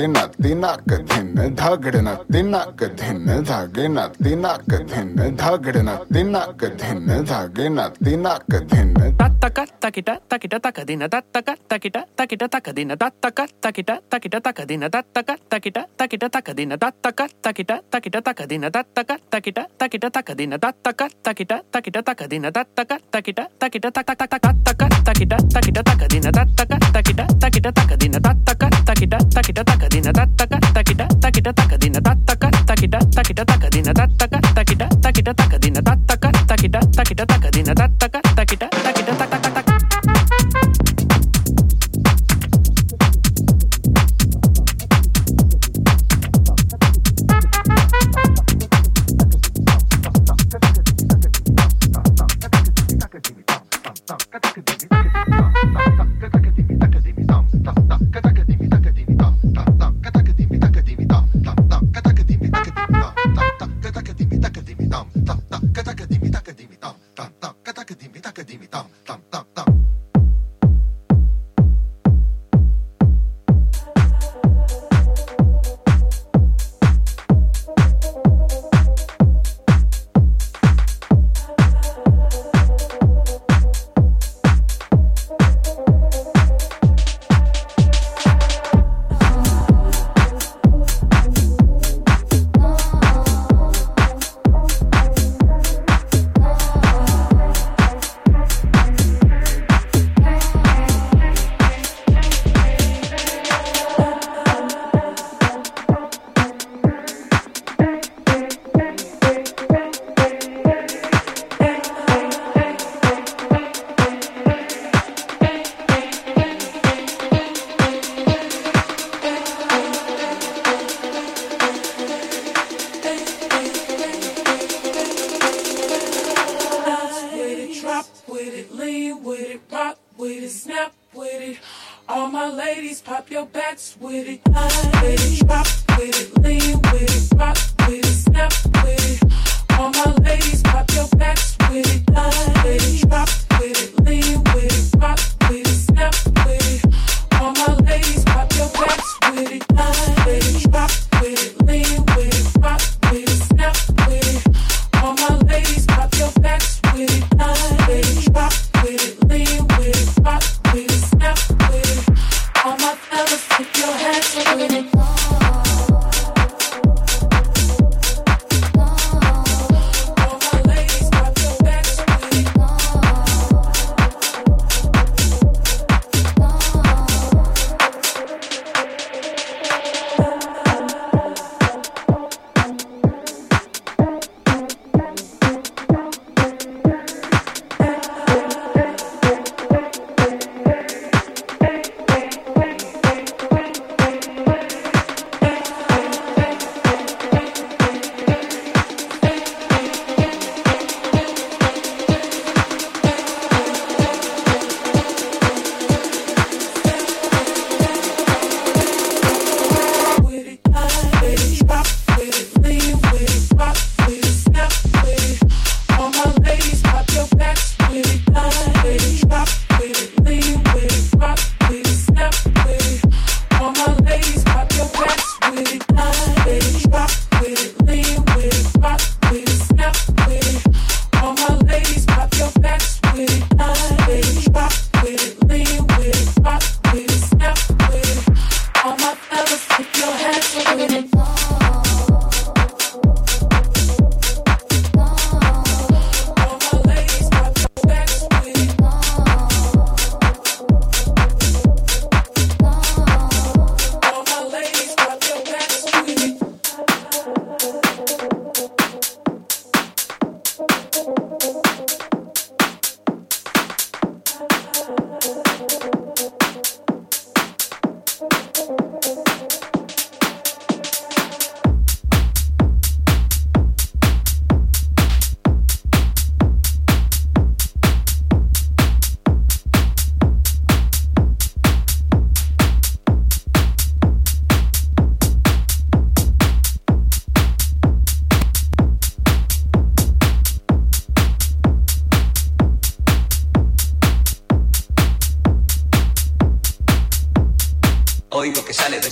tinak tinak धागे तिना कथिन धागड़ तिना कथिन धागे तिना कथिन तत्तक तकिट तकिट तकदिन तत्तक तकिट तकिट तकदिन तत्तक तकिट तकिट तकदिन तत्तक तकिट तकिट तकदिन तत्तक तकिट तकिट तकदिन तत्तक तकिट तकिट तकदिन तत्तक तकिट तकिट तकदिन तत्तक तकिट taquita taca taca taca taquita taquita taca dina taca taquita taquita taca dina taca taquita taquita taca dina Taka dina, taka taka kita, takadina kita, taka dina, takadina tataka kita, takita kita, taka dina, takita takadina kita, takita kita, taka.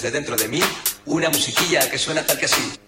Taca dina taca taquita taquita taca taca suena tal que así.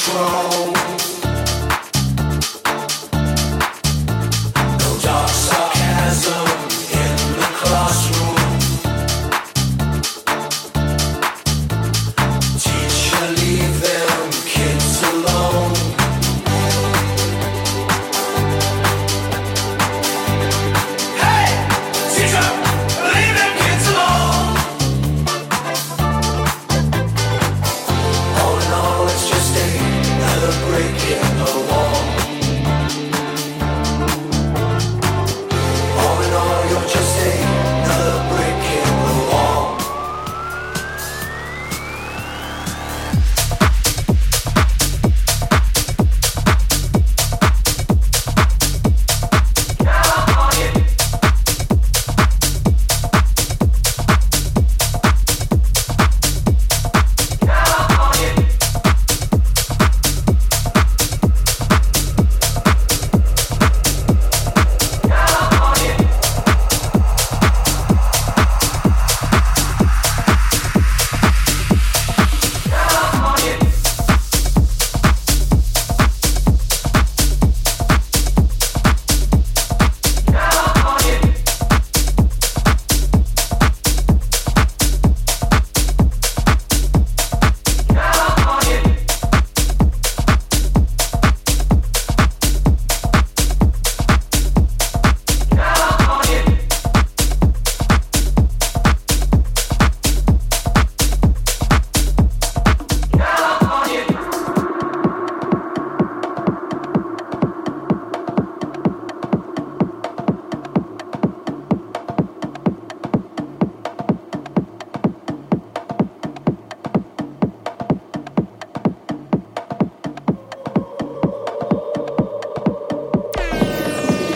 control.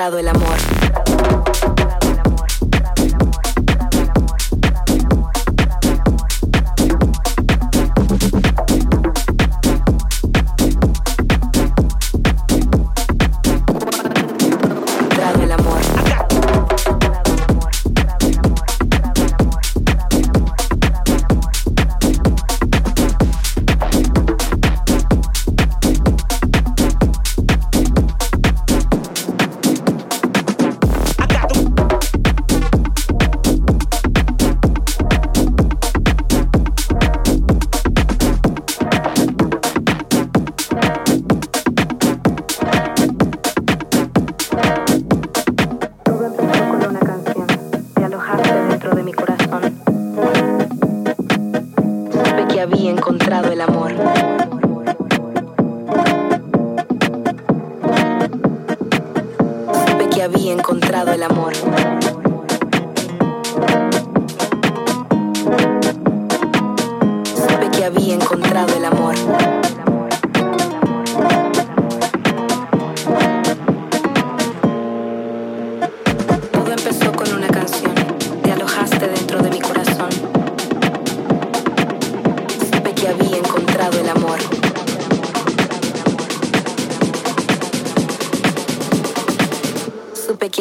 Encontrado el amor.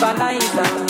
Balance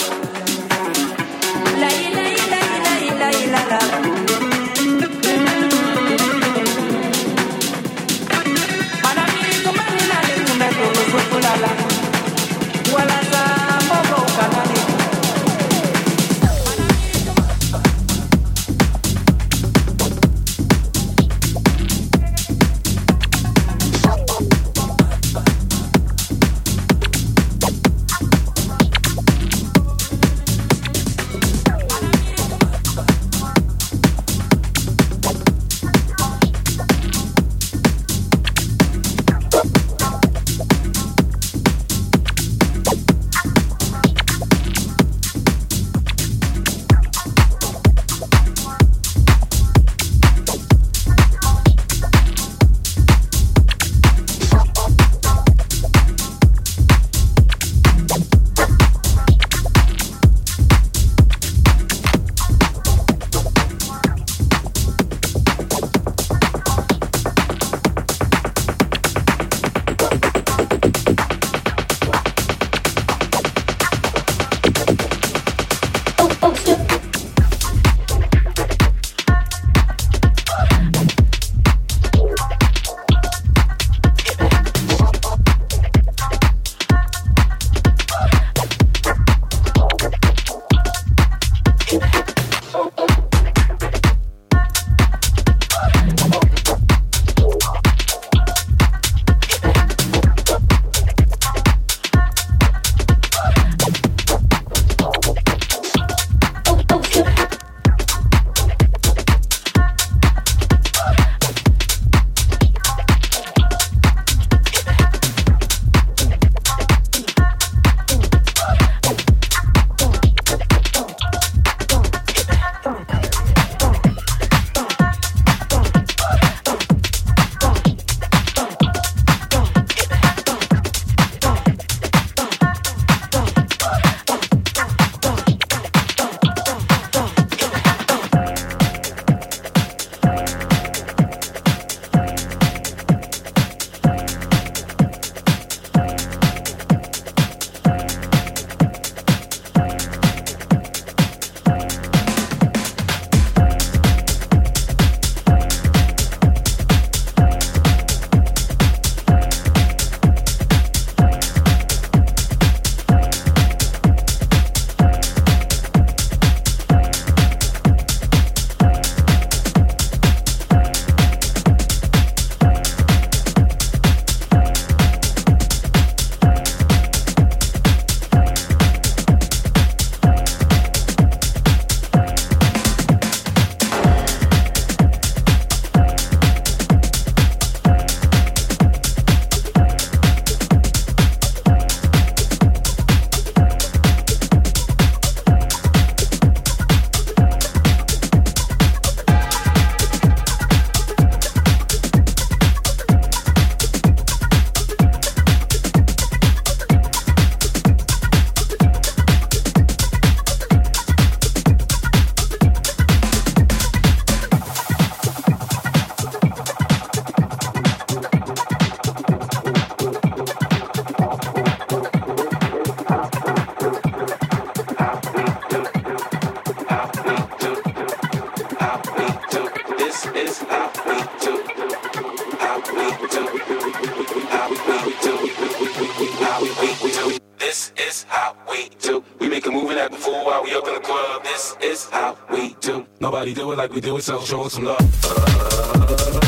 Nobody do it like we do it, so show us some love.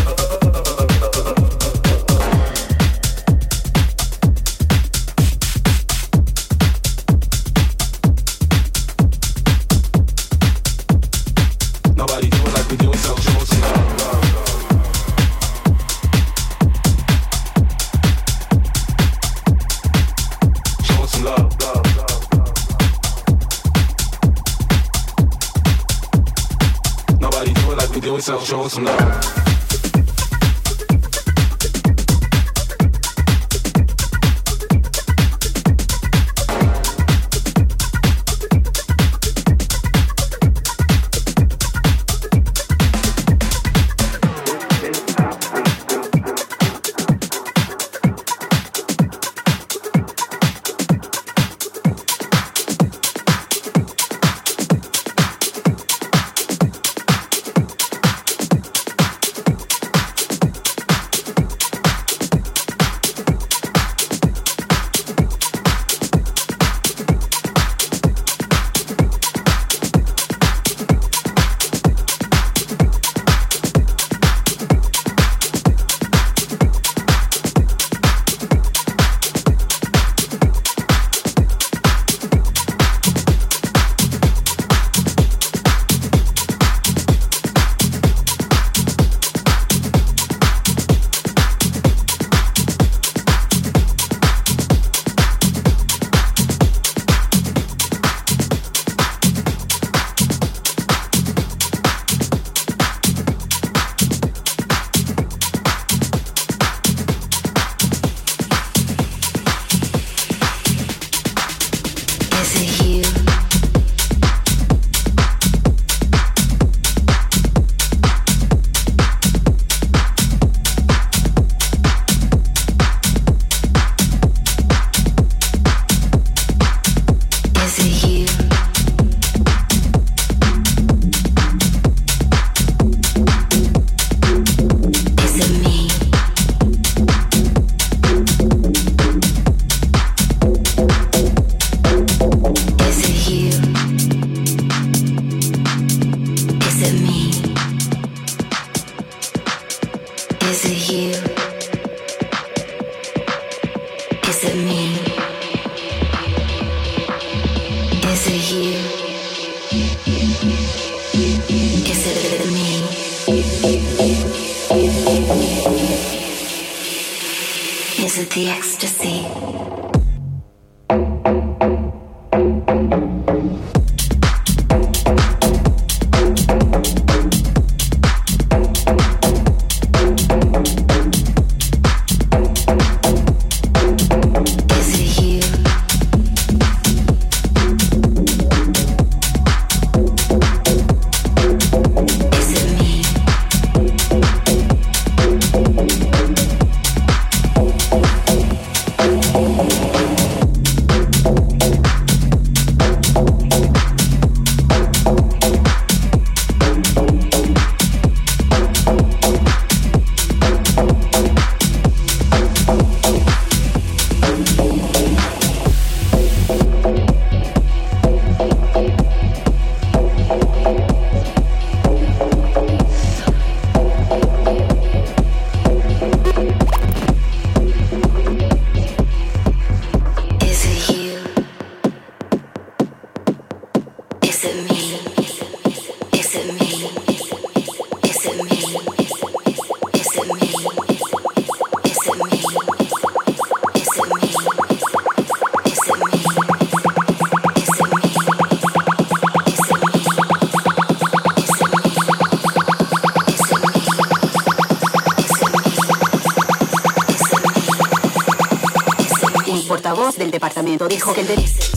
portavoz del departamento dijo que el de...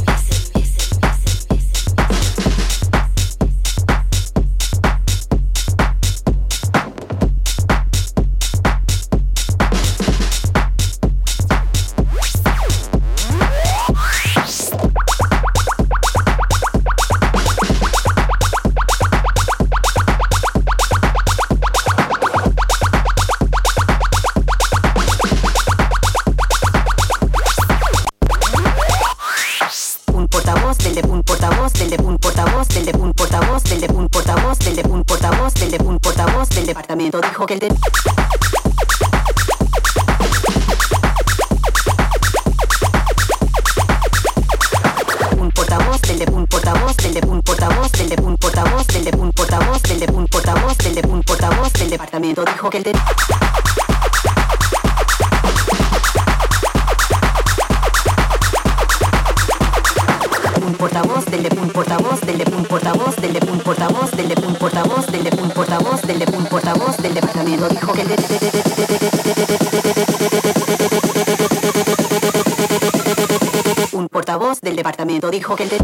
departamento dijo que el de... Un portavoz del de un portavoz del de un portavoz del de un portavoz del de un portavoz del de un portavoz del de un portavoz del departamento dijo que el de... Un portavoz del departamento dijo que el de...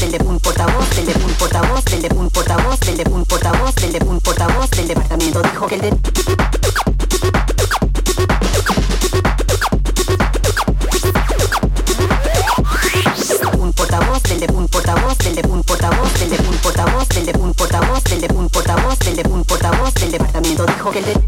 del de un portavoz, del de un portavoz, del de un portavoz, del de un portavoz, del de un portavoz del departamento dijo que el de un portavoz, del de un portavoz, del de un portavoz, del de un portavoz, del de un portavoz, del de un portavoz, del de un portavoz del departamento dijo que el de